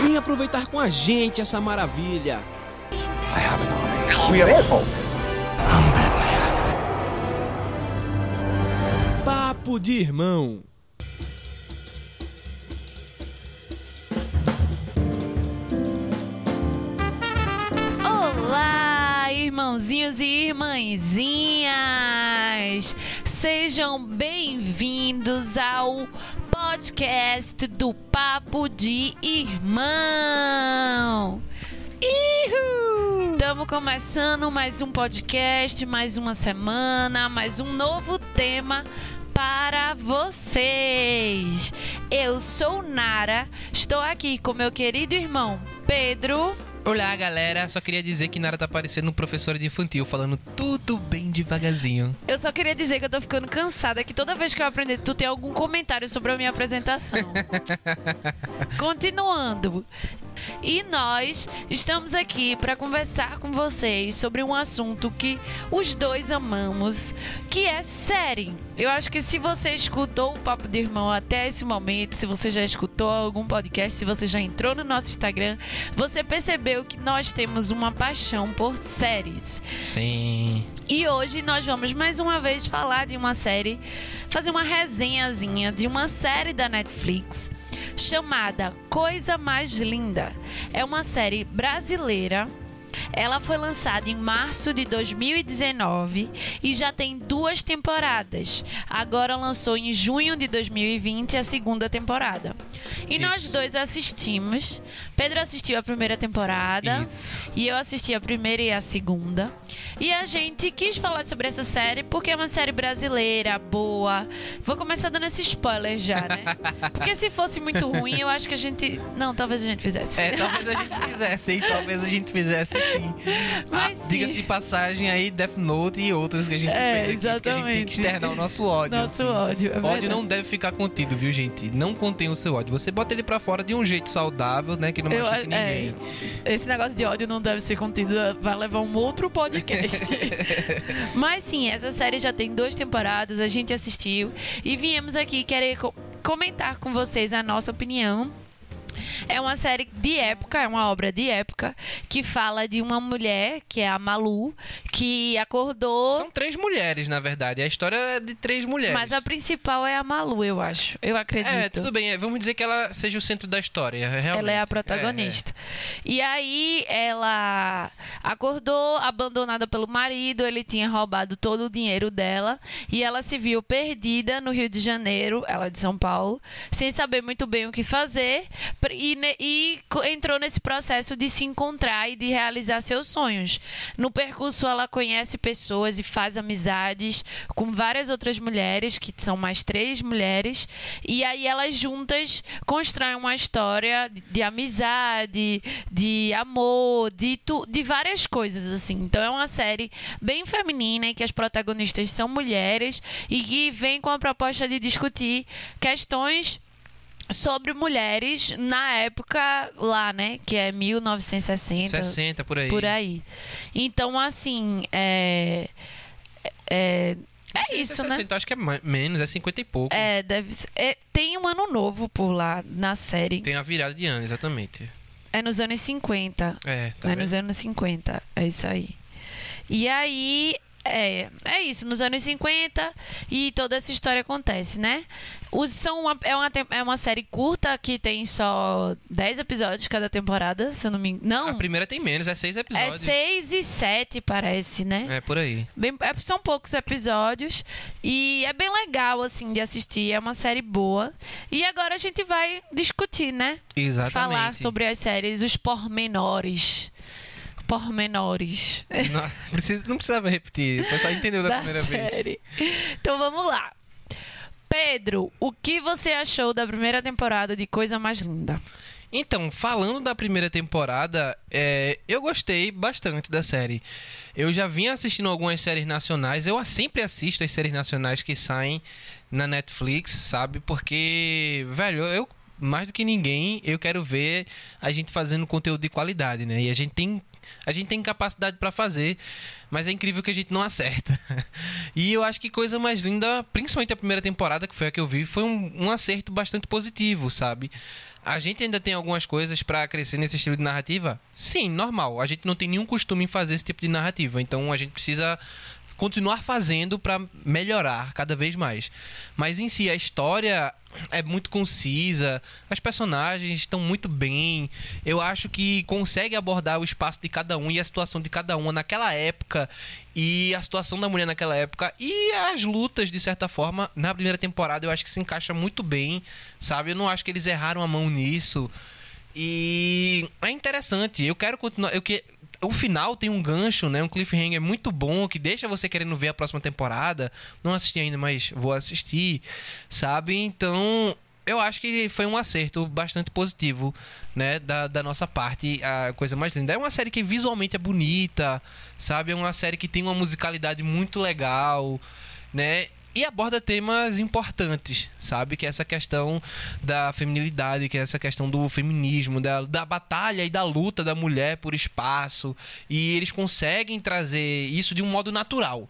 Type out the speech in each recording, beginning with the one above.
Vem aproveitar com a gente essa maravilha. We are Apple. Papo de irmão. Olá, irmãozinhos e irmãzinhas! Sejam bem-vindos ao podcast do Papo de Irmão. Estamos começando mais um podcast, mais uma semana, mais um novo tema para vocês. Eu sou Nara, estou aqui com meu querido irmão Pedro. Olá, galera. Só queria dizer que Nara tá parecendo um professor de infantil, falando tudo bem devagarzinho. Eu só queria dizer que eu tô ficando cansada, que toda vez que eu aprender, tu tem algum comentário sobre a minha apresentação. Continuando. E nós estamos aqui para conversar com vocês sobre um assunto que os dois amamos, que é série. Eu acho que se você escutou o Papo de Irmão até esse momento, se você já escutou algum podcast, se você já entrou no nosso Instagram, você percebeu que nós temos uma paixão por séries. Sim. E hoje nós vamos mais uma vez falar de uma série, fazer uma resenhazinha de uma série da Netflix chamada Coisa Mais Linda. É uma série brasileira. Ela foi lançada em março de 2019 e já tem duas temporadas. Agora lançou em junho de 2020 a segunda temporada. E nós Isso. dois assistimos. Pedro assistiu a primeira temporada Isso. e eu assisti a primeira e a segunda. E a gente quis falar sobre essa série porque é uma série brasileira, boa. Vou começar dando esse spoiler já, né? Porque se fosse muito ruim, eu acho que a gente. Não, talvez a gente fizesse. É, talvez a gente fizesse, hein? Talvez a gente fizesse sim. Mas Ah, sim. Diga-se de passagem aí, Death Note e outras que a gente É, fez aqui. Porque a gente tem exatamente. que externar o nosso ódio. Nosso assim. ódio. É ódio verdade. não deve ficar contido, viu, gente? Não contém o seu ódio. Você bota ele pra fora de um jeito saudável, né? Que não Eu- machuque é, ninguém. esse negócio de ódio não deve ser contido, vai levar um outro podcast. Mas sim, essa série já tem duas temporadas, a gente assistiu e viemos aqui querer co- comentar com vocês a nossa opinião. É uma série de época, é uma obra de época que fala de uma mulher, que é a Malu, que acordou. São três mulheres, na verdade. A história é de três mulheres. Mas a principal é a Malu, eu acho. Eu acredito. É, tudo bem. é, Vamos dizer que ela seja o centro da história, realmente. Ela é a protagonista. E aí ela acordou abandonada pelo marido, ele tinha roubado todo o dinheiro dela e ela se viu perdida no Rio de Janeiro, ela é de São Paulo, sem saber muito bem o que fazer e, e entrou nesse processo de se encontrar e de realizar seus sonhos. No percurso ela conhece pessoas e faz amizades com várias outras mulheres, que são mais três mulheres, e aí elas juntas constroem uma história de, de amizade, de amor, de, tu, de várias coisas assim. Então é uma série bem feminina em que as protagonistas são mulheres e que vem com a proposta de discutir questões sobre mulheres na época lá, né, que é 1960, 60 por aí. por aí. Então assim, é é, é isso, né? 60, Acho que é menos, é 50 e pouco. É, deve ser. é, tem um ano novo por lá na série. Tem a virada de ano, exatamente. É nos anos 50. É, tá é vendo? nos anos 50. É isso aí. E aí. É, é isso, nos anos 50 e toda essa história acontece, né? Os, são uma, é, uma, é uma série curta que tem só 10 episódios cada temporada, se eu não me engano. Não, A primeira tem menos, é seis é episódios. 6 e 7, parece, né? É, por aí. Bem- é, são poucos episódios e é bem legal, assim, de assistir. É uma série boa. E agora a gente vai discutir, né? Exatamente. Falar sobre as séries, os pormenores. Pormenores Não precisa, não precisava repetir, o pessoal entendeu da, da primeira vez. série. Então vamos lá. Pedro, o que você achou da primeira temporada de Coisa Mais Linda? Então, falando da primeira temporada, é, eu gostei bastante da série. Eu já vinha assistindo algumas séries nacionais, eu sempre assisto as séries nacionais que saem na Netflix, sabe? Porque, velho, eu mais do que ninguém, eu quero ver a gente fazendo conteúdo de qualidade, né? E a gente tem a gente tem capacidade para fazer, mas é incrível que a gente não acerta. e eu acho que coisa mais linda, principalmente a primeira temporada, que foi a que eu vi, foi um, um acerto bastante positivo, sabe? A gente ainda tem algumas coisas para crescer nesse estilo de narrativa? Sim, normal. A gente não tem nenhum costume em fazer esse tipo de narrativa, então a gente precisa continuar fazendo para melhorar cada vez mais. Mas em si, a história é muito concisa, as personagens estão muito bem. Eu acho que consegue abordar o espaço de cada um e a situação de cada uma naquela época e a situação da mulher naquela época e as lutas de certa forma na primeira temporada eu acho que se encaixa muito bem, sabe? Eu não acho que eles erraram a mão nisso. E é interessante. Eu quero continuar, eu que o final tem um gancho, né? Um cliffhanger muito bom que deixa você querendo ver a próxima temporada. Não assisti ainda, mas vou assistir, sabe? Então, eu acho que foi um acerto bastante positivo, né? Da, da nossa parte, a coisa mais linda. É uma série que visualmente é bonita, sabe? É uma série que tem uma musicalidade muito legal, né? E aborda temas importantes, sabe? Que é essa questão da feminilidade, que é essa questão do feminismo, da, da batalha e da luta da mulher por espaço. E eles conseguem trazer isso de um modo natural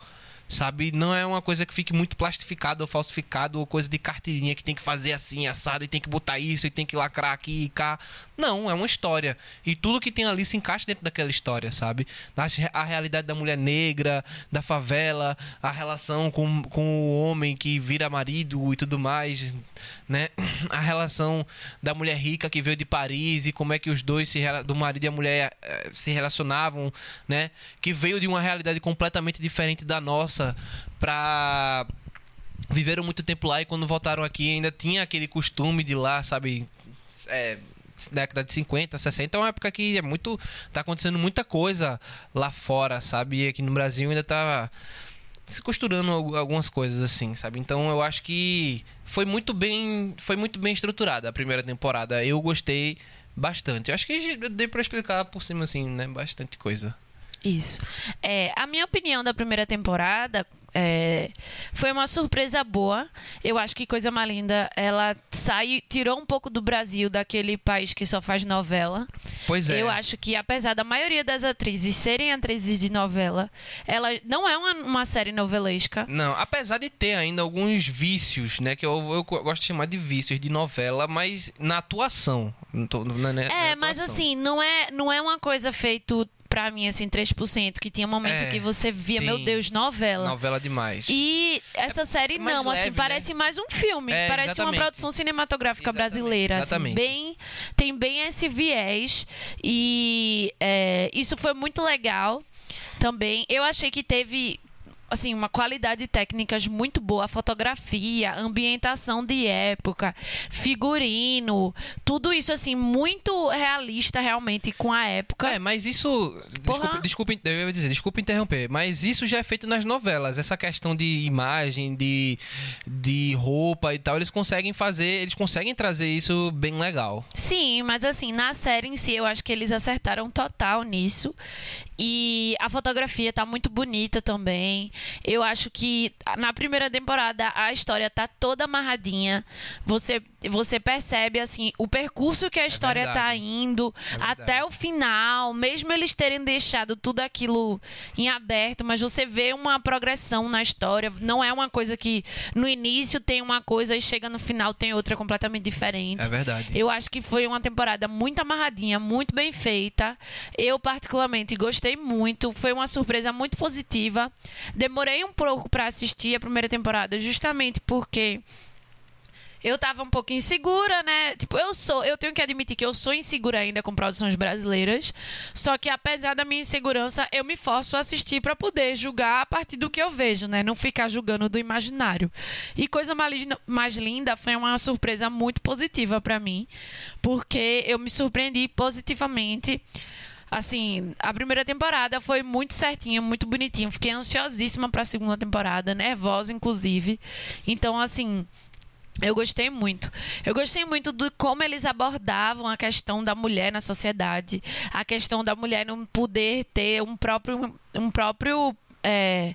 sabe? Não é uma coisa que fique muito plastificado ou falsificado ou coisa de carteirinha que tem que fazer assim, assado e tem que botar isso e tem que lacrar aqui e cá. Não, é uma história. E tudo que tem ali se encaixa dentro daquela história, sabe? A realidade da mulher negra, da favela, a relação com, com o homem que vira marido e tudo mais, né? A relação da mulher rica que veio de Paris e como é que os dois, se, do marido e a mulher, eh, se relacionavam, né? Que veio de uma realidade completamente diferente da nossa nossa pra viveram muito tempo lá e quando voltaram aqui ainda tinha aquele costume de lá, sabe, é, década de 50, 60, é uma época que é muito tá acontecendo muita coisa lá fora, sabe? E aqui no Brasil ainda tá se costurando algumas coisas assim, sabe? Então eu acho que foi muito bem, foi muito bem estruturada a primeira temporada. Eu gostei bastante. Eu acho que dei para explicar por cima assim, né, bastante coisa. Isso. É, a minha opinião da primeira temporada é, foi uma surpresa boa. Eu acho que Coisa Mais Linda, ela sai, tirou um pouco do Brasil, daquele país que só faz novela. Pois é. Eu acho que, apesar da maioria das atrizes serem atrizes de novela, ela não é uma, uma série novelesca. Não, apesar de ter ainda alguns vícios, né? Que eu, eu gosto de chamar de vícios de novela, mas na atuação. Tô, na, na, é, na mas assim, não é, não é uma coisa feito pra mim, assim, 3%, que tinha um momento É, que você via, meu. Deus, novela. Novela demais. E essa série mais não, assim, leve, parece mais um filme, É, parece exatamente. uma produção cinematográfica Exatamente, brasileira, assim, exatamente. bem, tem bem esse viés e é, isso foi muito legal também. Eu achei que teve assim, uma qualidade técnicas muito boa, fotografia, ambientação de época, figurino, tudo isso assim muito realista realmente com a época. É, mas isso. Porra. Desculpa, desculpa, eu ia dizer, desculpa interromper, mas isso já é feito nas novelas. Essa questão de imagem, de, de roupa e tal, eles conseguem fazer, eles conseguem trazer isso bem legal. Sim, mas assim, na série em si, eu acho que eles acertaram total nisso. E a fotografia tá muito bonita também. Eu acho que na primeira temporada a história tá toda amarradinha. Você você percebe assim o percurso que a história tá verdade. indo É até o final, mesmo eles terem deixado tudo aquilo em aberto, mas você vê uma progressão na história. Não é uma coisa que no início tem uma coisa e chega no final tem outra completamente diferente. É verdade. Eu acho que foi uma temporada muito amarradinha, muito bem feita. Eu, particularmente, gostei muito. Foi uma surpresa muito positiva. Demorei um pouco pra assistir a primeira temporada, justamente porque. Eu tava um pouco insegura, né? Tipo, eu sou, eu tenho que admitir que eu sou insegura ainda com produções brasileiras. Só que apesar da minha insegurança, eu me forço a assistir pra poder julgar a partir do que eu vejo, né? Não ficar julgando do imaginário. E coisa mais, linda- foi uma surpresa muito positiva pra mim, porque eu me surpreendi positivamente. Assim, a primeira temporada foi muito certinha, muito bonitinha. Fiquei ansiosíssima pra segunda temporada, nervosa, inclusive. Então, assim, Eu gostei muito. Eu gostei muito de como eles abordavam a questão da mulher na sociedade, a questão da mulher não poder ter um próprio, um próprio é,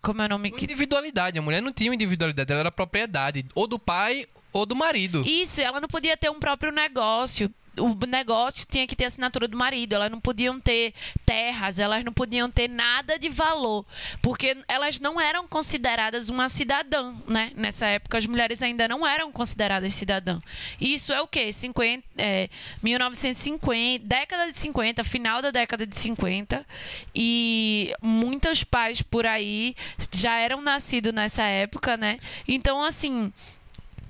como é o nome Individualidade. A mulher não tinha individualidade, ela era propriedade ou do pai ou do marido. Isso, ela não podia ter um próprio negócio. O negócio tinha que ter assinatura do marido. Elas não podiam ter terras, elas não podiam ter nada de valor, porque elas não eram consideradas uma cidadã, né? Nessa época as mulheres ainda não eram consideradas cidadã. Isso é o quê? 50, é, 1950, década de 50, final da década de 50, e muitos pais por aí já eram nascidos nessa época, né? Então assim,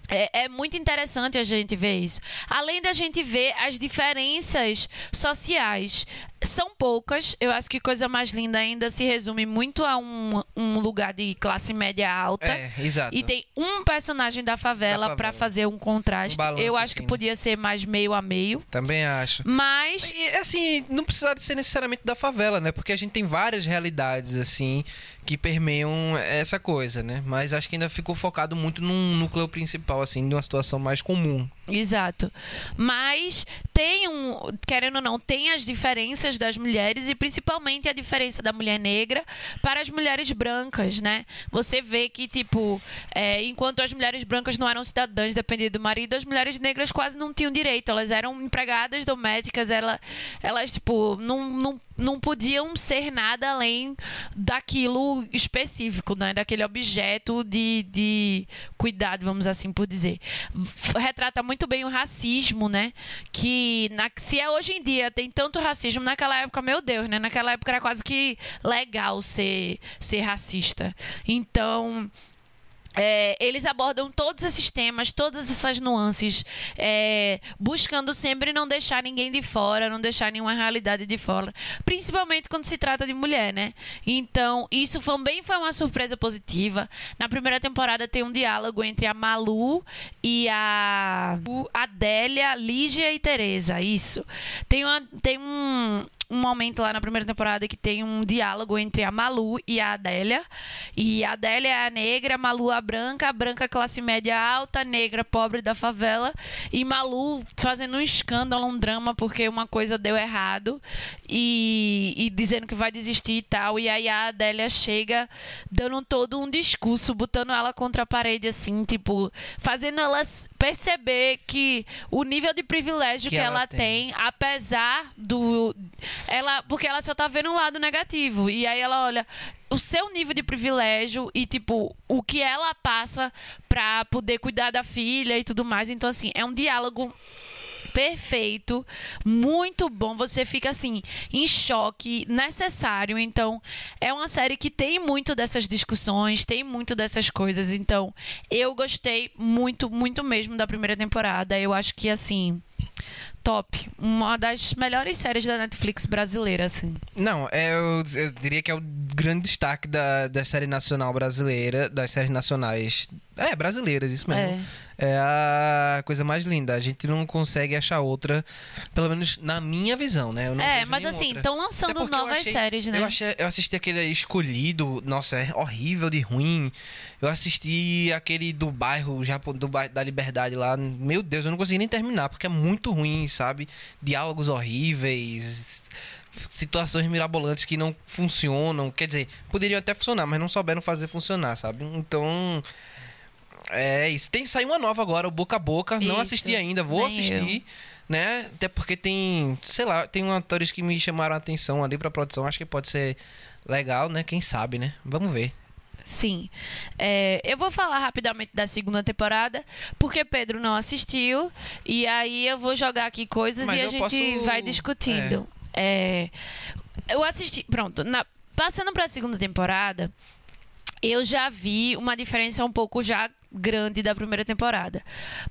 é, é, muito interessante a gente ver isso. Além da gente ver as diferenças sociais. São poucas. Eu acho que coisa mais linda ainda se resume muito a um, um lugar de classe média alta. É, exato. E tem um personagem da favela, Da para fazer um contraste. Um balanço, Eu acho que assim, né? podia ser mais meio a meio. Também acho. Mas E, assim, não precisa de ser necessariamente da favela, né? Porque a gente tem várias realidades, assim, que permeiam essa coisa, né? Mas acho que ainda ficou focado muito num núcleo principal, assim, de uma situação mais comum. Exato. Mas tem um, querendo ou não, tem as diferenças das mulheres e principalmente a diferença da mulher negra para as mulheres brancas, né? Você vê que, tipo, é, enquanto as mulheres brancas não eram cidadãs, dependiam do marido, as mulheres negras quase não tinham direito. Elas eram empregadas domésticas, ela, elas, tipo, não, não não podiam ser nada além daquilo específico, né? Daquele objeto de, de cuidado, vamos assim por dizer. Retrata muito bem o racismo, né? Que na, se é hoje em dia tem tanto racismo, naquela época, meu Deus, né? Naquela época era quase que legal ser, ser racista. Então. É, eles abordam todos esses temas, todas essas nuances, é, buscando sempre não deixar ninguém de fora, não deixar nenhuma realidade de fora, principalmente quando se trata de mulher, né? Então, isso também foi uma surpresa positiva. Na primeira temporada tem um diálogo entre a Malu e a Adélia, Lígia e Teresa, isso. Tem, uma, tem um, um momento lá na primeira temporada que tem um diálogo entre a Malu e a Adélia. E a Adélia é a negra, a Malu a branca, a branca classe média alta, negra pobre da favela. E Malu fazendo um escândalo, um drama, porque uma coisa deu errado. E, e dizendo que vai desistir e tal. E aí a Adélia chega dando todo um discurso, botando ela contra a parede, assim, tipo, fazendo ela s- perceber que o nível de privilégio que, Que ela ela tem. tem, apesar do. Ela, porque ela só tá vendo um lado negativo. E aí ela olha o seu nível de privilégio e, tipo, o que ela passa pra poder cuidar da filha e tudo mais. Então, assim, é um diálogo perfeito, muito bom. Você fica assim em choque, necessário. Então, é uma série que tem muito dessas discussões, tem muito dessas coisas. Então, eu gostei muito, muito mesmo da primeira temporada. Eu acho que assim, top, uma das melhores séries da Netflix brasileira, assim. Não, é, eu, eu diria que é o grande destaque da, da série nacional brasileira, das séries nacionais. É, brasileiras, isso mesmo. É. a coisa mais linda. A gente não consegue achar outra, pelo menos na minha visão, né? É, mas assim, estão lançando eu novas achei- séries, né? Eu, achei, eu assisti aquele escolhido, nossa, é horrível de ruim. Eu assisti aquele do bairro, já do bairro da Liberdade lá. Meu Deus, eu não consegui nem terminar, porque é muito ruim, sabe? Diálogos horríveis, situações mirabolantes que não funcionam. Quer dizer, poderiam até funcionar, mas não souberam fazer funcionar, sabe? Então. É isso. Tem sair uma nova agora, o Boca a Boca. Não Isso, assisti ainda, vou nem assistir. Né? Até porque tem, sei lá, tem atores que me chamaram a atenção ali pra produção. Acho que pode ser legal, né? Quem sabe, né? Vamos ver. Sim. É, eu vou falar rapidamente da segunda temporada, porque Pedro não assistiu. E aí eu vou jogar aqui coisas Mas e a eu gente posso- vai discutindo. É, eu assisti. Pronto. na- passando pra segunda temporada, eu já vi uma diferença um pouco já grande da primeira temporada.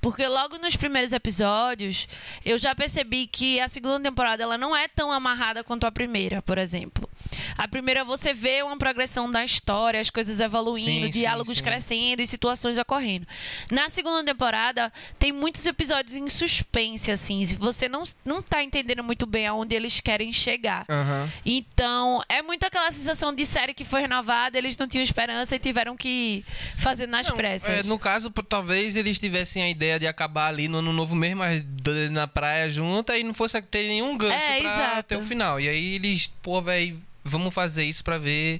Porque logo nos primeiros episódios, eu já percebi que a segunda temporada ela não é tão amarrada quanto a primeira, por exemplo. A primeira você vê uma progressão da história, as coisas evoluindo, Sim, diálogos sim, sim. crescendo e situações ocorrendo. Na segunda temporada, tem muitos episódios em suspense, assim. Se você não, não tá entendendo muito bem aonde eles querem chegar. Aham. Então, é muito aquela sensação de série que foi renovada, eles não tinham esperança e tiveram que fazer nas Não, pressas. é, no caso, talvez eles tivessem a ideia de acabar ali no ano novo mesmo, mas na praia junta e não fosse ter nenhum gancho É, pra exato. ter o final. E aí eles, pô, velho, vamos fazer isso pra ver.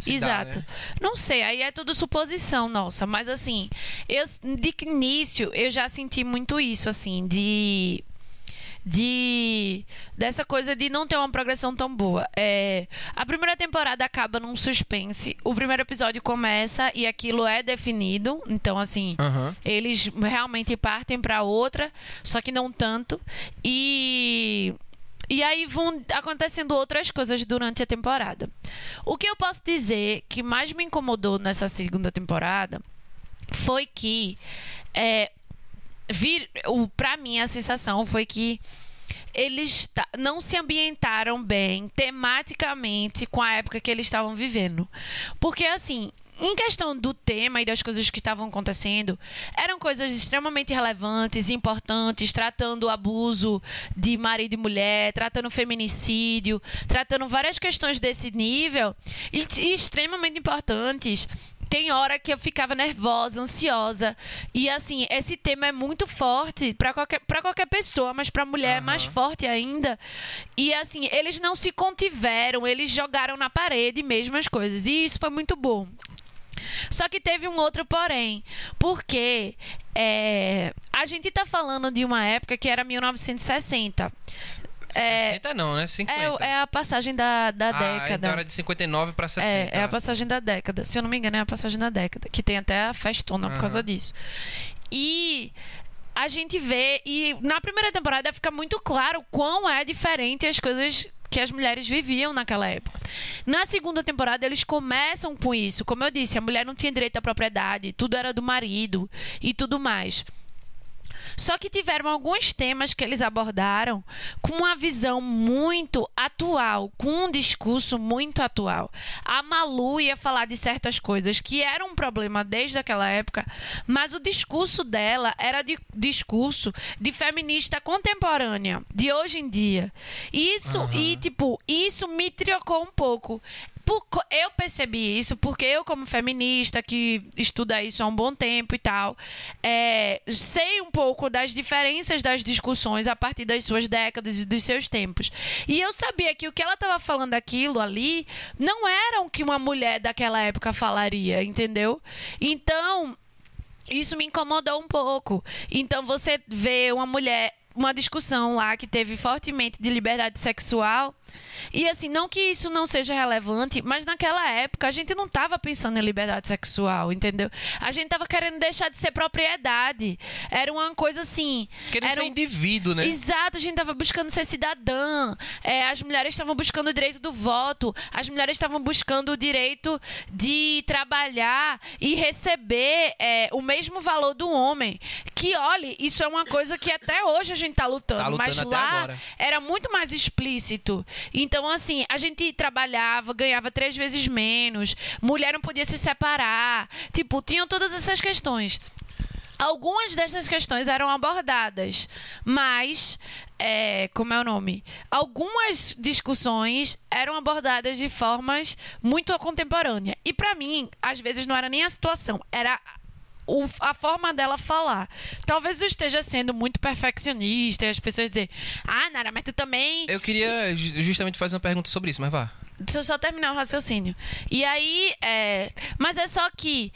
se dá, Exato. né? Não sei, aí é tudo suposição nossa, mas assim, eu de início eu já senti muito isso assim, de de dessa coisa de não ter uma progressão tão boa. É, a primeira temporada acaba num suspense. O primeiro episódio começa e aquilo é definido, então assim, eles realmente partem para outra, só que não tanto. E e aí vão acontecendo outras coisas durante a temporada. O que eu posso dizer que mais me incomodou nessa segunda temporada foi que é, vir, o, pra mim a sensação foi que eles não se ambientaram bem tematicamente com a época que eles estavam vivendo. Porque, assim, em questão do tema e das coisas que estavam acontecendo, eram coisas extremamente relevantes, importantes, tratando o abuso de marido e mulher, tratando feminicídio, tratando várias questões desse nível e, e extremamente importantes. Tem hora que eu ficava nervosa, ansiosa. E assim, esse tema é muito forte para qualquer, pra qualquer pessoa, mas pra mulher é mais forte ainda. E assim, eles não se contiveram, eles jogaram na parede mesmo as coisas. E isso foi muito bom. Só que teve um outro porém, porque é, a gente tá falando de uma época que era 1960. É, 60 não, né? 50. É, é a passagem da, da Ah, década. então era de 59 pra 60. É, é a assim. passagem da década. Se eu não me engano, é a passagem da década. Que tem até a festona por causa disso. E a gente vê, e na primeira temporada fica muito claro quão é diferente as coisas que as mulheres viviam naquela época. Na segunda temporada, eles começam com isso. Como eu disse, a mulher não tinha direito à propriedade, tudo era do marido e tudo mais. Só que tiveram alguns temas que eles abordaram com uma visão muito atual, com um discurso muito atual. A Malu ia falar de certas coisas que eram um problema desde aquela época, mas o discurso dela era de discurso de feminista contemporânea, de hoje em dia. Isso e tipo, isso me trocou um pouco. Por eu percebi isso porque eu, como feminista, que estuda isso há um bom tempo e tal, é, sei um pouco das diferenças das discussões a partir das suas décadas e dos seus tempos. E eu sabia que o que ela estava falando aquilo ali não era o que uma mulher daquela época falaria, entendeu? Então, isso me incomodou um pouco. Então você vê uma mulher, uma discussão lá que teve fortemente de liberdade sexual. E assim, não que isso não seja relevante, mas naquela época a gente não estava pensando em liberdade sexual, entendeu? A gente estava querendo deixar de ser propriedade. Era uma coisa assim. Querendo era ser um- indivíduo, né? Exato, a gente estava buscando ser cidadã. É, as mulheres estavam buscando o direito do voto. As mulheres estavam buscando o direito de trabalhar e receber é, o mesmo valor do homem. Que, olhe, isso é uma coisa que até hoje a gente está lutando. Tá lutando mas lá agora. era muito mais explícito. Então, assim, a gente trabalhava, ganhava três vezes menos. Mulher não podia se separar. Tipo, tinham todas essas questões. Algumas dessas questões eram abordadas, mas, é, como é o nome? Algumas discussões eram abordadas de formas muito contemporâneas. E pra mim, às vezes não era nem a situação, era o- a forma dela falar. Talvez eu esteja sendo muito perfeccionista e as pessoas dizem, ah, Nara, mas tu também Eu queria ju- justamente fazer uma pergunta sobre isso, mas vá. Deixa eu só terminar o raciocínio. E aí, é... mas é só que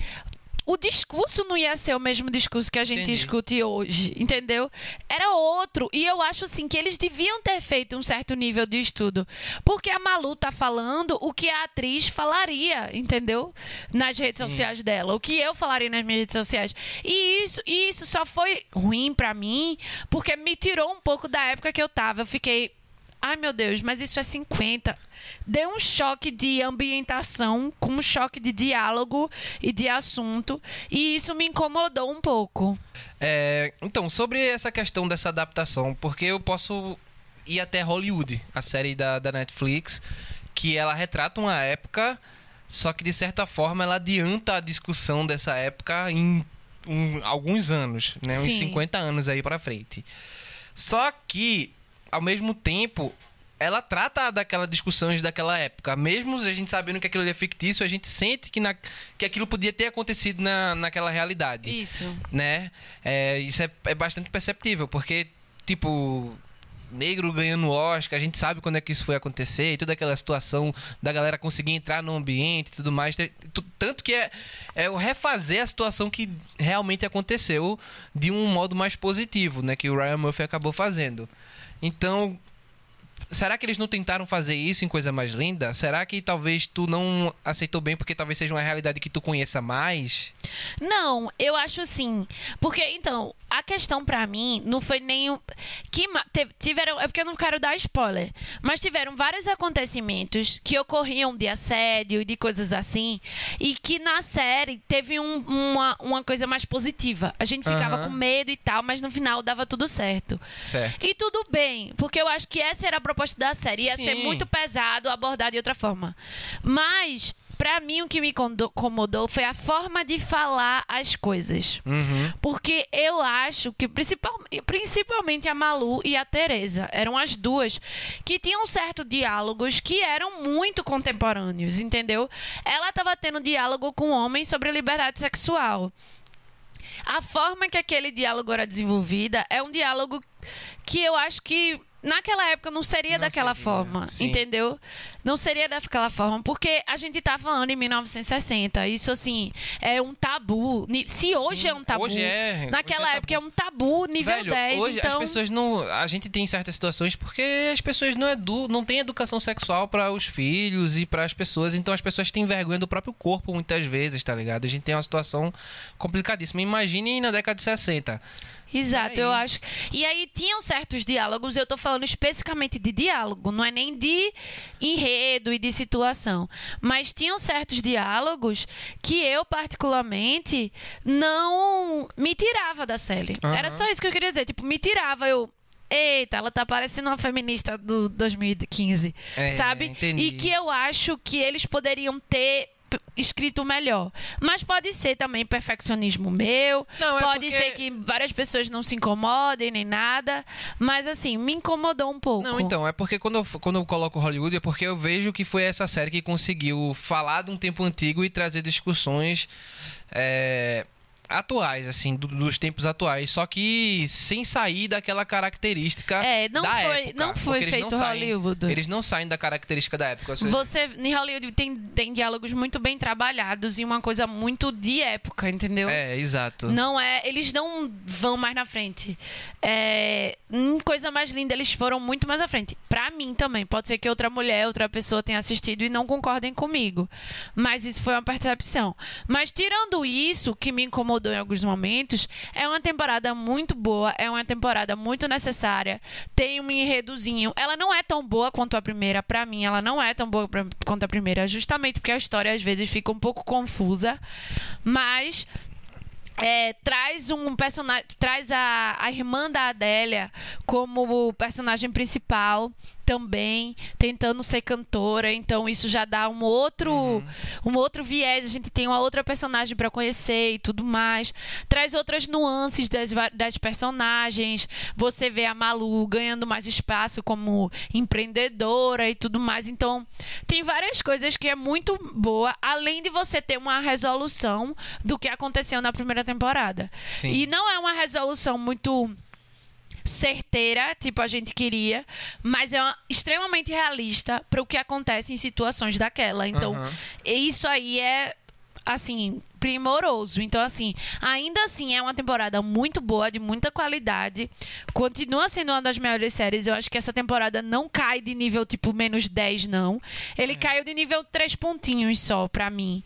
o discurso não ia ser o mesmo discurso que a gente Entendi. discute hoje, entendeu? Era outro. E eu acho assim que eles deviam ter feito um certo nível de estudo. Porque a Malu tá falando o que a atriz falaria, entendeu? Nas redes sociais dela. O que eu falaria nas minhas redes sociais. E isso, e isso só foi ruim pra mim, porque me tirou um pouco da época que eu tava. Eu fiquei. Ai, meu Deus, mas isso é 50. Deu um choque de ambientação com um choque de diálogo e de assunto. E isso me incomodou um pouco. É, então, sobre essa questão dessa adaptação, porque eu posso ir até Hollywood, a série da, da Netflix, que ela retrata uma época, só que de certa forma ela adianta a discussão dessa época em um- alguns anos, né? Uns Sim. 50 anos aí pra frente. Só que, ao mesmo tempo, ela trata daquelas discussões daquela época. Mesmo a gente sabendo que aquilo é fictício, a gente sente que, na, que aquilo podia ter acontecido na, naquela realidade Isso. né? É, isso é, é bastante perceptível, porque, tipo, negro ganhando Oscar, a gente sabe quando é que isso foi acontecer, e toda aquela situação da galera conseguir entrar no ambiente e tudo mais. Tanto que é, é o refazer a situação que realmente aconteceu de um modo mais positivo, né? Que o Ryan Murphy acabou fazendo. Então. Será que eles não tentaram fazer isso em coisa mais linda? Será que talvez tu não aceitou bem porque talvez seja uma realidade que tu conheça mais? Não, eu acho assim. Porque, então, a questão pra mim não foi o- Que tiveram. É porque eu não quero dar spoiler. Mas tiveram vários acontecimentos que ocorriam de assédio e de coisas assim. E que na série teve um- uma, uma coisa mais positiva. A gente ficava Aham. com medo e tal, mas no final dava tudo certo. Certo. E tudo bem, porque eu acho que essa era a proposta da série. Ia ser Sim. muito pesado abordar de outra forma. Mas, pra mim, o que me incomodou foi a forma de falar as coisas. Uhum. Porque eu acho que principal- principalmente a Malu e a Teresa eram as duas que tinham certo diálogos que eram muito contemporâneos, entendeu? Ela estava tendo diálogo com homens sobre liberdade sexual. A forma que aquele diálogo era desenvolvida é um diálogo que eu acho que naquela época não seria Não daquela seria, forma, sim. entendeu? Não seria daquela forma, porque a gente tá falando em 1960. Isso, assim, é um tabu. Se hoje Sim, é um tabu, hoje é- naquela hoje é época é um tabu nível Velho, 10. hoje então, as pessoas não. A gente tem certas situações porque as pessoas não, edu, não têm educação sexual para os filhos e para as pessoas, então as pessoas têm vergonha do próprio corpo muitas vezes, tá ligado? A gente tem uma situação complicadíssima. Imagine na década de 60. Exato, eu acho. E aí tinham certos diálogos, eu tô falando especificamente de diálogo, não é nem de enredo e de situação. Mas tinham certos diálogos que eu, particularmente, não me tirava da série. Aham. Era só isso que eu queria dizer. Tipo, me tirava, eu. Eita, ela tá parecendo uma feminista do 2015, É, sabe? entendi. E que eu acho que eles poderiam ter escrito melhor. Mas pode ser também perfeccionismo meu. Não, é pode porque- ser que várias pessoas não se incomodem nem nada. Mas assim, me incomodou um pouco. Não, então, é porque quando eu, quando eu coloco Hollywood é porque eu vejo que foi essa série que conseguiu falar de um tempo antigo e trazer discussões é, atuais, assim, do- dos tempos atuais, só que sem sair daquela característica É, não da foi- época, não foi feito não saem- Hollywood. Eles não saem da característica da época. seja, Você, em Hollywood, tem, tem diálogos muito bem trabalhados e uma coisa muito de época, entendeu? É, exato. Não é. Eles não vão mais na frente. É, coisa mais linda, eles foram muito mais à frente. Pra mim também. Pode ser que outra mulher, outra pessoa tenha assistido e não concordem comigo. Mas isso foi uma percepção. Mas tirando isso, que me incomodou em alguns momentos, é uma temporada muito boa, é uma temporada muito necessária. Tem um enredozinho. Ela não é tão boa quanto a primeira, pra mim, ela não é tão boa pra- quanto a primeira, justamente porque a história às vezes fica um pouco confusa. Mas é, traz um personagem, traz a, a irmã da Adélia como personagem principal também, tentando ser cantora, então isso já dá um outro, um outro viés, a gente tem uma outra personagem para conhecer e tudo mais. Traz outras nuances das, das personagens. Você vê a Malu ganhando mais espaço como empreendedora e tudo mais. Então, tem várias coisas que é muito boa, além de você ter uma resolução do que aconteceu na primeira temporada. Sim. E não é uma resolução muito certeira, tipo a gente queria, mas é uma- extremamente realista para o que acontece em situações daquela. Então, Aham. isso aí é assim, primoroso. Então, assim, ainda assim é uma temporada muito boa, de muita qualidade. Continua sendo uma das melhores séries. Eu acho que essa temporada não cai de nível tipo menos 10, não. Ele caiu de nível 3 pontinhos só, pra mim.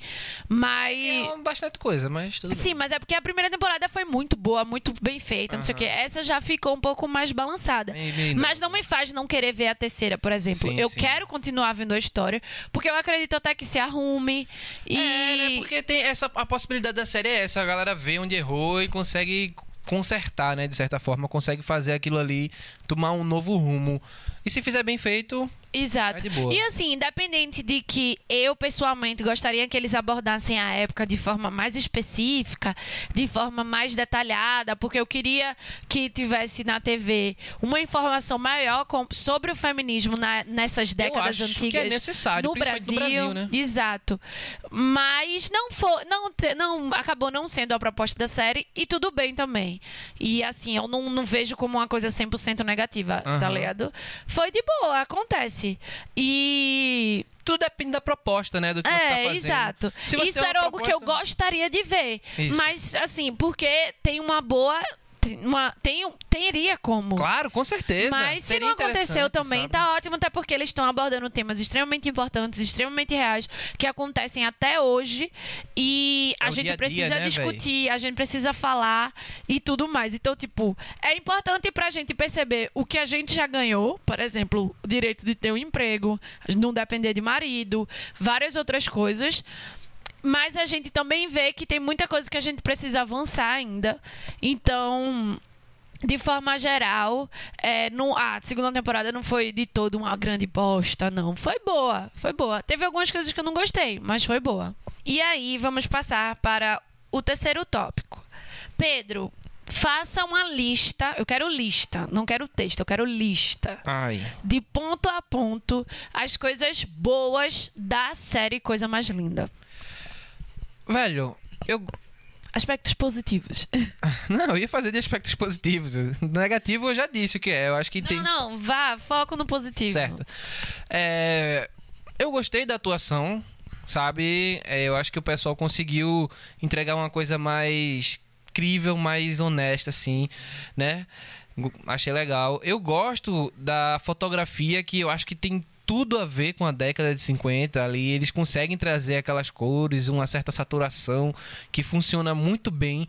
Mas. É bastante coisa, mas tudo Sim, mas é porque a primeira temporada foi muito boa, muito bem feita, não sei o quê. Essa já ficou um pouco mais balançada. Bem- bem mas não me faz não querer ver a terceira, por exemplo. Sim, eu sim. quero continuar vendo a história, porque eu acredito até que se arrume. E. É, né? Porque tem essa, a possibilidade da série é essa, a galera vê onde errou e consegue consertar, né? De certa forma, consegue fazer aquilo ali tomar um novo rumo. E se fizer bem feito, Exato. É. E assim, independente de que eu pessoalmente gostaria que eles abordassem a época de forma mais específica, de forma mais detalhada, porque eu queria que tivesse na TV uma informação maior com- sobre o feminismo na- nessas décadas acho que antigas é necessário, no Brasil, no Brasil, né? Exato. Mas não foi, não, não acabou não sendo a proposta da série e tudo bem também. E assim, eu não, não vejo como uma coisa 100% negativa, tá Aham. ligado? Foi de boa, acontece. E Tudo depende da proposta, né? Do que você tá é, fazendo. exato. Isso uma era algo que eu proposta- gostaria de ver. Isso. Mas, assim, porque tem uma boa. Uma, tem, teria como. Claro, com certeza. Mas se Seria não aconteceu também, sabe? tá ótimo, até porque eles estão abordando temas extremamente importantes, extremamente reais, que acontecem até hoje. E É a gente dia dia, precisa né, discutir, a gente precisa falar e tudo mais. Então, tipo, é importante pra gente perceber o que a gente já ganhou, por exemplo, o direito de ter um emprego, não depender de marido, várias outras coisas. Mas a gente também vê que tem muita coisa que a gente precisa avançar ainda. Então, de forma geral, é, não, a segunda temporada não foi de todo uma grande bosta, não. Foi boa, foi boa. Teve algumas coisas que eu não gostei, mas foi boa. E aí, vamos passar para o terceiro tópico. Pedro, faça uma lista. Eu quero lista, não quero texto, eu quero lista. Ai. De ponto a ponto, as coisas boas da série Coisa Mais Linda. Velho, eu. Aspectos positivos. Não, eu ia fazer de aspectos positivos. Negativo eu já disse o que é. Eu acho que tem. Não, não, vá, foco no positivo. Certo. É, eu gostei da atuação, sabe? É, eu acho que o pessoal conseguiu entregar uma coisa mais crível, mais honesta, assim, né? Achei legal. Eu gosto da fotografia que eu acho que tem tudo a ver com a década de 50 ali. Eles conseguem trazer aquelas cores, uma certa saturação que funciona muito bem.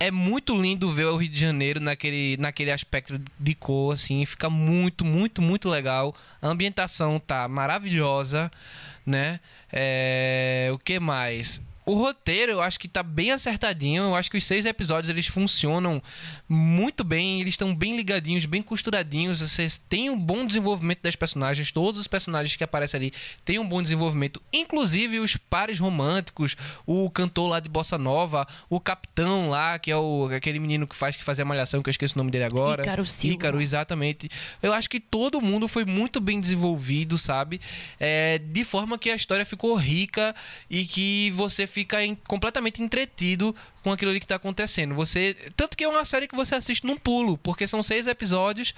É muito lindo ver o Rio de Janeiro naquele, naquele aspecto de cor, assim, fica muito, muito, muito legal. A ambientação tá maravilhosa, né? É, o que mais? O roteiro eu acho que tá bem acertadinho. Eu acho que os seis episódios eles funcionam muito bem. Eles estão bem ligadinhos, bem costuradinhos. Vocês têm um bom desenvolvimento das personagens. Todos os personagens que aparecem ali têm um bom desenvolvimento. Inclusive os pares românticos. O cantor lá de Bossa Nova. O capitão lá, que é o, aquele menino que faz que fazia a malhação, que eu esqueço o nome dele agora. Ícaro Silva. Ícaro, exatamente. Eu acho que todo mundo foi muito bem desenvolvido, sabe? É, de forma que a história ficou rica e que você fica em- completamente entretido com aquilo ali que tá acontecendo. Você, tanto que é uma série que você assiste num pulo, porque são seis episódios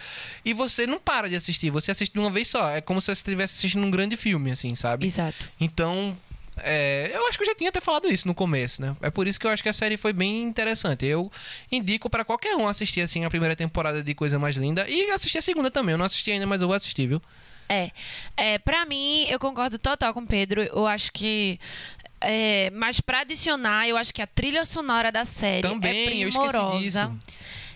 e você não para de assistir, você assiste de uma vez só. É como se você estivesse assistindo um grande filme, assim, sabe? Exato. Então, é, eu acho que eu já tinha até falado isso no começo, né? É por isso que eu acho que a série foi bem interessante. Eu indico pra qualquer um assistir assim a primeira temporada de Coisa Mais Linda e assistir a segunda também. Eu não assisti ainda, mas eu vou assistir, viu? É, é para mim, eu concordo total com o Pedro. Eu acho que. É, mas pra adicionar, eu acho que a trilha sonora da série Também, é eu esqueci primorosa.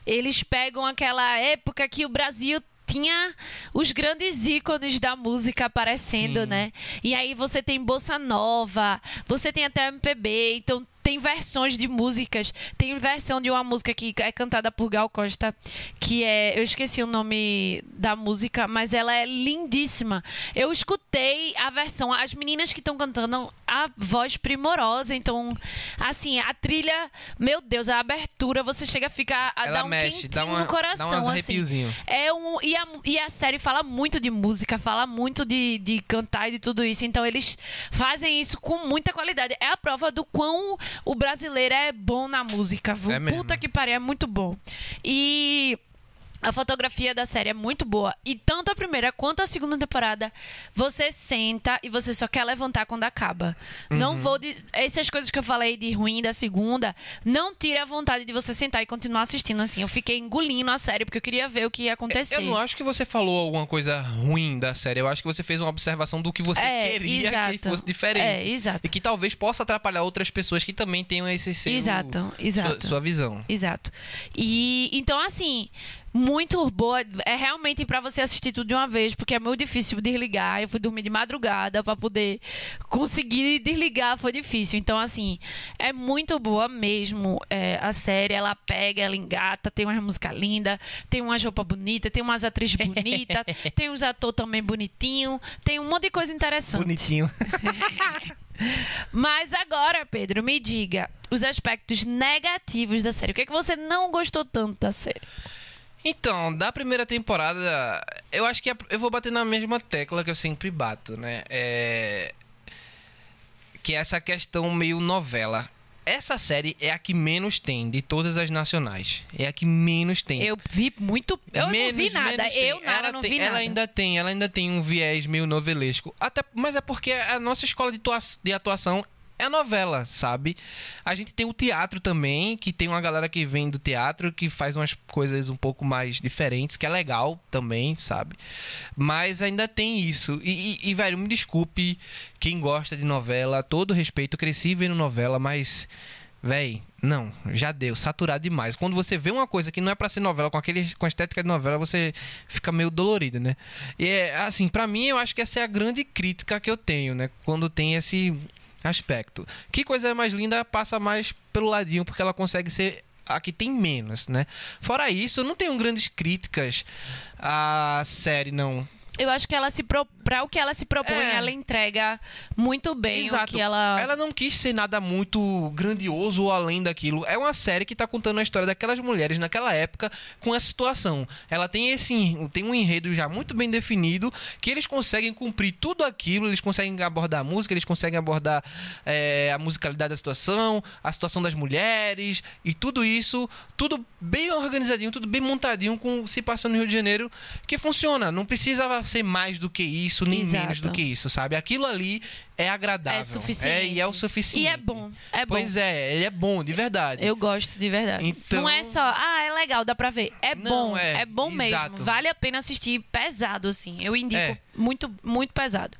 Eles pegam aquela época que o Brasil tinha os grandes ícones da música aparecendo, Sim. né? E aí você tem bossa nova, você tem até MPB, então tem versões de músicas. Tem versão de uma música que é cantada por Gal Costa, que é. Eu esqueci o nome da música, mas ela é lindíssima. Eu escutei a versão, as meninas que estão cantando, a voz primorosa. Então, assim, a trilha, meu Deus, a abertura, você chega a ficar. a Ela dar um mexe, quentinho uma- no coração, assim. É um, e, a, e a série fala muito de música, fala muito de, de cantar e de tudo isso. Então eles fazem isso com muita qualidade. É a prova do quão o brasileiro é bom na música. viu? É. Puta que pariu, é muito bom. E. A fotografia da série é muito boa. E tanto a primeira quanto a segunda temporada, você senta e você só quer levantar quando acaba. Uhum. Não vou. Essas coisas que eu falei de ruim da segunda, não tira a vontade de você sentar e continuar assistindo assim. Eu fiquei engolindo a série porque eu queria ver o que ia acontecer. Eu não acho que você falou alguma coisa ruim da série. Eu acho que você fez uma observação do que você É, queria que exato. fosse diferente. É, exato. E que talvez possa atrapalhar outras pessoas que também tenham esse seu, Exato, exato. Sua, sua visão. Exato. E então, assim, muito boa. É realmente pra você assistir tudo de uma vez, porque é muito difícil desligar. Eu fui dormir de madrugada pra poder conseguir desligar, foi difícil. Então, assim, é muito boa mesmo é, a série. Ela pega, ela engata, tem uma música linda, tem uma roupa bonita, tem umas atrizes bonitas, tem uns atores também bonitinho, tem um monte de coisa interessante. Bonitinho. Mas agora, Pedro, me diga os aspectos negativos da série. O que, é que você não gostou tanto da série? Então, da primeira temporada, eu acho que é- eu vou bater na mesma tecla que eu sempre bato, né? É... Que é essa questão meio novela. Essa série é a que menos tem de todas as nacionais. É a que menos tem. Eu vi muito. Eu não vi Menos- nada. menos. Eu nada, ela não tem- vi ela nada. ainda tem, ela ainda tem um viés meio novelesco. Até, mas é porque a nossa escola de, de atuação é a novela, sabe? A gente tem o teatro também, que tem uma galera que vem do teatro que faz umas coisas um pouco mais diferentes, que é legal também, sabe? Mas ainda tem isso. E, e- e, velho, me desculpe quem gosta de novela, todo respeito, cresci vendo novela, mas Véi, não, já deu, saturado demais. Quando você vê uma coisa que não é pra ser novela, com aquele com a estética de novela, você fica meio dolorido, né? E é assim, pra mim eu acho que essa é a grande crítica que eu tenho, né? Quando tem esse aspecto. Que coisa mais linda passa mais pelo ladinho, porque ela consegue ser a que tem menos, né? Fora isso, não tenho grandes críticas à série, não. Eu acho que ela se pro... para o que ela se propõe, É. ela entrega muito bem o que ela. Ela não quis ser nada muito grandioso ou além daquilo. É uma série que tá contando a história daquelas mulheres naquela época com essa situação. Ela tem esse tem um enredo já muito bem definido que eles conseguem cumprir tudo aquilo. Eles conseguem abordar a música, eles conseguem abordar é, a musicalidade da situação, a situação das mulheres e tudo isso, tudo bem organizadinho, tudo bem montadinho com se passando no Rio de Janeiro que funciona. Não precisa ser mais do que isso nem Exato. menos do que isso, sabe? Aquilo ali é agradável. É suficiente. É, e é o suficiente. E é bom. É bom. Pois é, ele é bom, de verdade. Eu gosto de verdade. Então- Não é só, ah, é legal, dá pra ver. É Não, bom, é, é, bom exato. mesmo. Vale a pena assistir pesado, assim. Eu indico É. muito, muito pesado.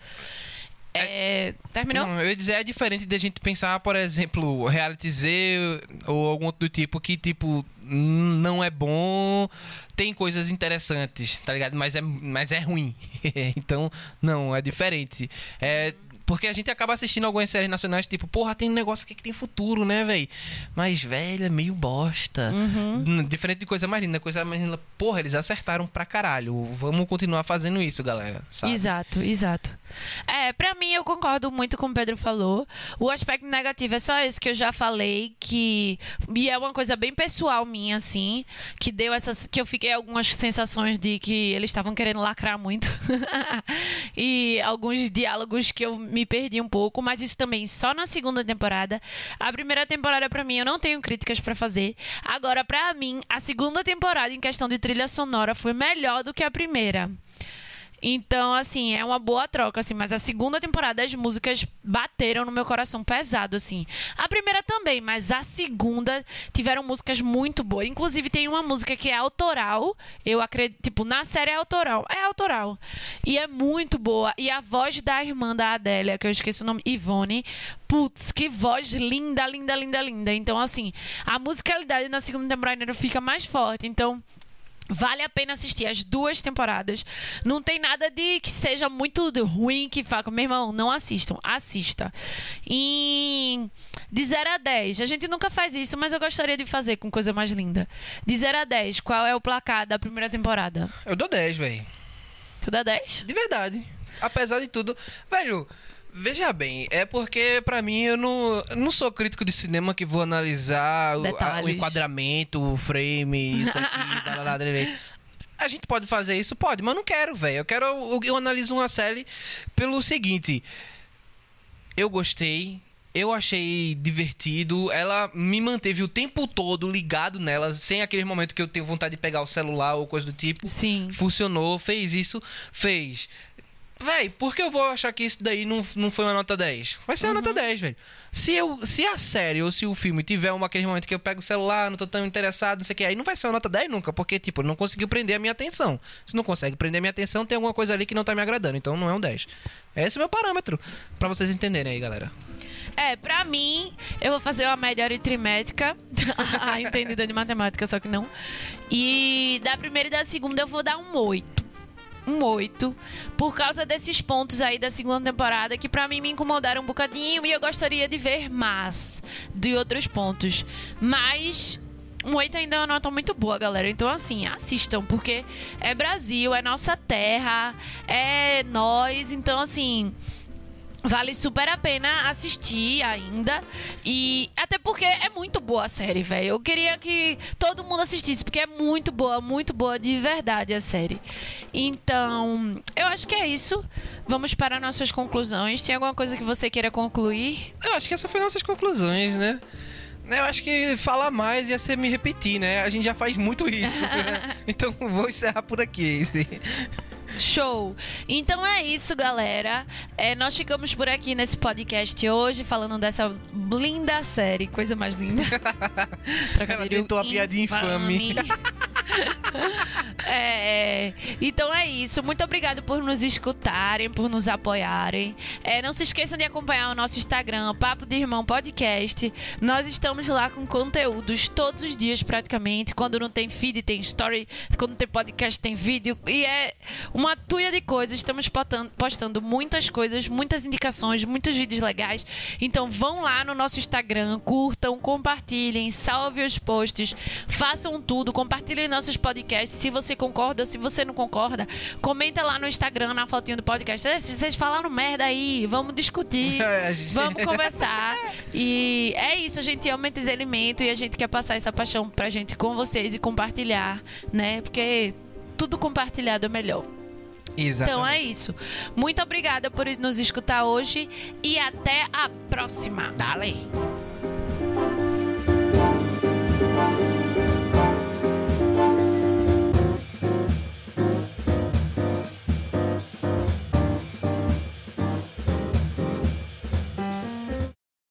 É, Terminou? Não, eu ia dizer, é diferente de a gente pensar, por exemplo, reality Z ou algum outro do tipo que, tipo, não é bom, tem coisas interessantes, tá ligado? Mas é, mas é ruim. então, não, é diferente. É. Porque a gente acaba assistindo algumas séries nacionais, tipo, porra, tem um negócio aqui que tem futuro, né, velho? Mas, velho, é meio bosta. Hum, Diferente de coisa mais linda, coisa mais linda. Porra, eles acertaram pra caralho. Vamos continuar fazendo isso, galera. Sabe? Exato, exato. É, pra mim eu concordo muito com o Pedro falou. O aspecto negativo é só esse que eu já falei, que e é uma coisa bem pessoal minha assim, que deu essas que eu fiquei algumas sensações de que eles estavam querendo lacrar muito. e alguns diálogos que eu me perdi um pouco, mas isso também só na segunda temporada. A primeira temporada pra mim eu não tenho críticas pra fazer. Agora pra mim, a segunda temporada em questão de trilha sonora foi melhor do que a primeira. Então, assim, é uma boa troca, assim, mas a segunda temporada as músicas bateram no meu coração pesado, assim. A primeira também, mas a segunda tiveram músicas muito boas. Inclusive, tem uma música que é autoral. Eu acredito, tipo, na série é autoral. É autoral. E é muito boa. E a voz da irmã da Adélia, que eu esqueci o nome, Ivone. Putz, que voz linda, linda, linda, linda. Então, assim, a musicalidade na segunda temporada fica mais forte. Então. Vale a pena assistir as duas temporadas. Não tem nada de que seja muito ruim que faça. Meu irmão, não assistam. Assista. Em... De 0 a 10. A gente nunca faz isso, mas eu gostaria de fazer com coisa mais linda. De 0 a 10, qual é o placar da primeira temporada? Eu dou 10, velho. Tu dá 10? De verdade. Apesar de tudo. Velho, veja bem, é porque pra mim eu não, eu não sou crítico de cinema que vou analisar o, a- o enquadramento, o frame, isso aqui, lá, lá, lá, lá, lá. A gente pode fazer isso? Pode, mas eu não quero, velho. Eu quero. Eu, eu analiso uma série pelo seguinte. Eu gostei. Eu achei divertido. Ela me manteve o tempo todo ligado nela, sem aquele momento que eu tenho vontade de pegar o celular ou coisa do tipo Sim. funcionou, fez isso, fez. Véi, por que eu vou achar que isso daí não, não foi uma nota 10? Vai ser uma nota 10, velho. Se, eu, se a série ou se o filme tiver um, aquele momento que eu pego o celular, não tô tão interessado, não sei o que, aí não vai ser uma nota 10 nunca, porque, tipo, não conseguiu prender a minha atenção. Se não consegue prender a minha atenção, tem alguma coisa ali que não tá me agradando, então não é um 10. Esse é o meu parâmetro, pra vocês entenderem aí, galera. É, pra mim, eu vou fazer uma média aritmética. a entendida de matemática, só que não. E da primeira e da segunda eu vou dar um 8. Um 8. Por causa desses pontos aí da segunda temporada que pra mim me incomodaram um bocadinho e eu gostaria de ver mais de outros pontos. Mas um 8 ainda é uma nota muito boa, galera. Então, assim, assistam, porque é Brasil, é nossa terra, é nós. Então, assim. Vale super a pena assistir ainda. E até porque é muito boa a série, velho. Eu queria que todo mundo assistisse, porque é muito boa, muito boa de verdade a série. Então, eu acho que é isso. Vamos para nossas conclusões. Tem alguma coisa que você queira concluir? Eu acho que essas foram nossas conclusões, né? Eu acho que falar mais ia ser me repetir, né? A gente já faz muito isso. né? Então vou encerrar por aqui. Show! Então é isso, galera. É, nós ficamos por aqui nesse podcast hoje, falando dessa linda série. Coisa mais linda. Ela tentou a piadinha infame. é, então é isso. Muito obrigado por nos escutarem, por nos apoiarem. É, não se esqueçam de acompanhar o nosso Instagram, Papo de Irmão Podcast. Nós estamos lá com conteúdos todos os dias, praticamente. Quando não tem feed, tem story. Quando tem podcast, tem vídeo. E é uma tuia de coisas. Estamos postando, postando muitas coisas, muitas indicações, muitos vídeos legais. Então vão lá no nosso Instagram, curtam, compartilhem, salve os posts, façam tudo, compartilhem nossos podcasts. Se você concorda se você não concorda, comenta lá no Instagram, na fotinha do podcast. Se vocês falaram merda aí, vamos discutir, É, gente- vamos conversar. E é isso, a gente ama entretenimento e a gente quer passar essa paixão pra gente com vocês e compartilhar, né? Porque tudo compartilhado é melhor. Exatamente. Então é isso. Muito obrigada por nos escutar hoje e até a próxima. Dale.